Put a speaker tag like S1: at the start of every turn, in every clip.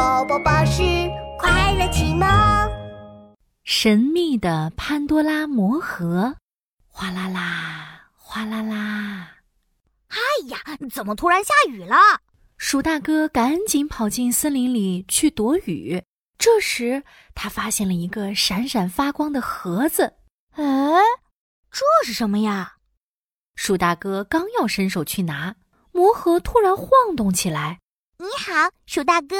S1: 宝宝巴士快乐启蒙。
S2: 神秘的潘多拉魔盒，哗啦啦，哗啦啦！
S3: 哎呀，怎么突然下雨了？
S2: 鼠大哥赶紧跑进森林里去躲雨。这时，他发现了一个闪闪发光的盒子。
S3: 哎，这是什么呀？
S2: 鼠大哥刚要伸手去拿，魔盒突然晃动起来。
S4: 你好，鼠大哥，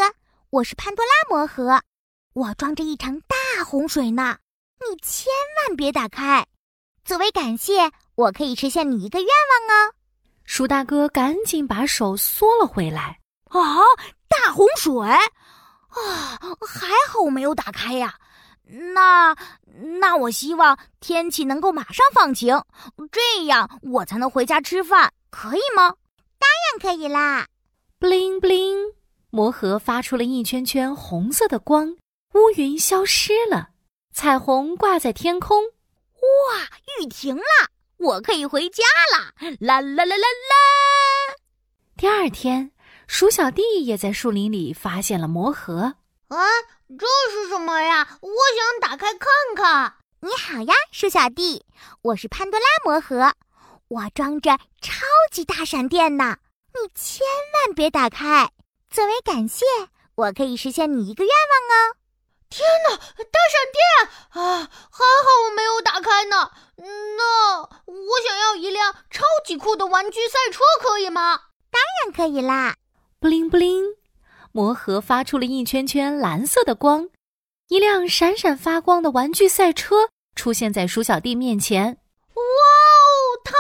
S4: 我是潘多拉魔盒，我装着一场大洪水呢，你千万别打开。作为感谢，我可以实现你一个愿望哦。
S2: 鼠大哥赶紧把手缩了回来。
S3: 啊，大洪水！啊，还好我没有打开呀。那那我希望天气能够马上放晴，这样我才能回家吃饭，可以吗？
S4: 当然可以啦。
S2: 布灵布灵，魔盒发出了一圈圈红色的光，乌云消失了，彩虹挂在天空。
S3: 哇，雨停了，我可以回家啦！啦啦啦啦啦！
S2: 第二天，鼠小弟也在树林里发现了魔盒。
S5: 啊，这是什么呀？我想打开看看。
S4: 你好呀，鼠小弟，我是潘多拉魔盒，我装着超级大闪电呢。你千万别打开！作为感谢，我可以实现你一个愿望哦。
S5: 天哪，大闪电啊！还好我没有打开呢。那我想要一辆超级酷的玩具赛车，可以吗？
S4: 当然可以啦！
S2: 布灵布灵，魔盒发出了一圈圈蓝色的光，一辆闪闪发光的玩具赛车出现在鼠小弟面前。哇哦，太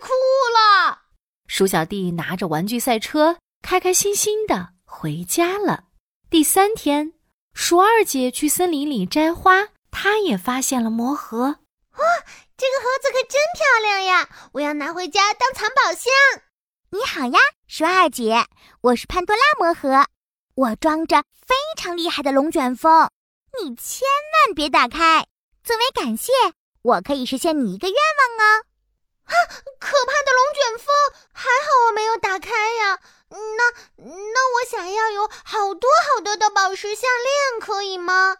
S2: 酷了鼠小弟拿着玩具赛车，开开心心的回家了。第三天，鼠二姐去森林里摘花，她也发现了魔盒。
S5: 哇，这个盒子可真漂亮呀！我要拿回家当藏宝箱。
S4: 你好呀，鼠二姐，我是潘多拉魔盒，我装着非常厉害的龙卷风，你千万别打开。作为感谢，我可以实现你一个愿望哦。
S5: 啊！可怕的龙卷风，还好我没有打开呀。那那我想要有好多好多的宝石项链，可以吗？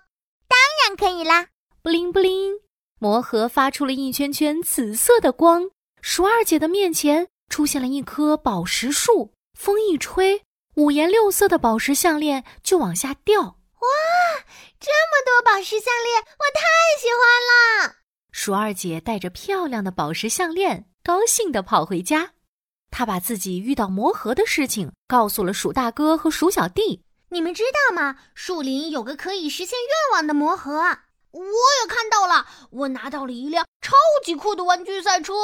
S4: 当然可以啦！
S2: 布灵布灵，魔盒发出了一圈圈紫色的光，鼠二姐的面前出现了一棵宝石树。风一吹，五颜六色的宝石项链就往下掉。哇，
S5: 这么多宝石项链，我太喜欢了！
S2: 鼠二姐带着漂亮的宝石项链，高兴地跑回家。她把自己遇到魔盒的事情告诉了鼠大哥和鼠小弟。
S5: 你们知道吗？树林有个可以实现愿望的魔盒，我也看到了。我拿到了一辆超级酷的玩具赛车。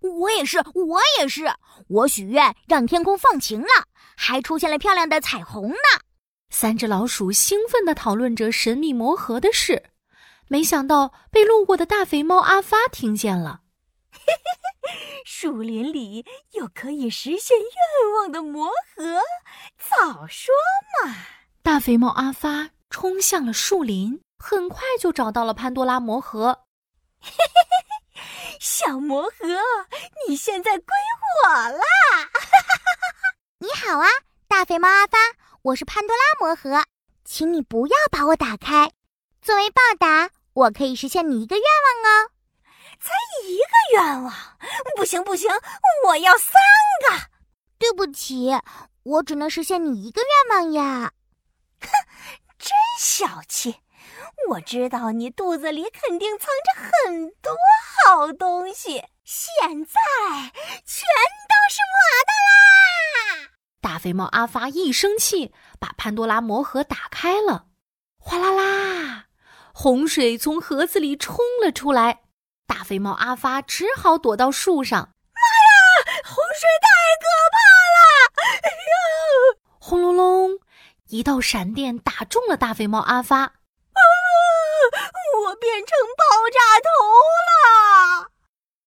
S3: 我也是，我也是。我许愿让天空放晴了，还出现了漂亮的彩虹呢。
S2: 三只老鼠兴奋地讨论着神秘魔盒的事。没想到被路过的大肥猫阿发听见了。
S6: 嘿嘿嘿树林里有可以实现愿望的魔盒，早说！
S2: 大肥猫阿发冲向了树林，很快就找到了潘多拉魔盒。
S6: 小魔盒，你现在归我啦！
S4: 你好啊，大肥猫阿发，我是潘多拉魔盒，请你不要把我打开。作为报答，我可以实现你一个愿望哦。
S6: 才一个愿望？不行不行，我要三个。
S4: 对不起，我只能实现你一个愿望呀。
S6: 哼，真小气！我知道你肚子里肯定藏着很多好东西，现在全都是我的啦！
S2: 大肥猫阿发一生气，把潘多拉魔盒打开了，哗啦啦。洪水从盒子里冲了出来，大肥猫阿发只好躲到树上。轰隆隆，一道闪电打中了大肥猫阿发。啊，
S6: 我变成爆炸头了！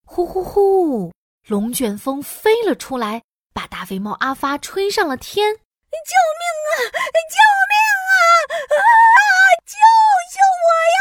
S2: 呼呼呼，龙卷风飞了出来，把大肥猫阿发吹上了天。
S6: 救命啊！救命啊！啊，救救我呀！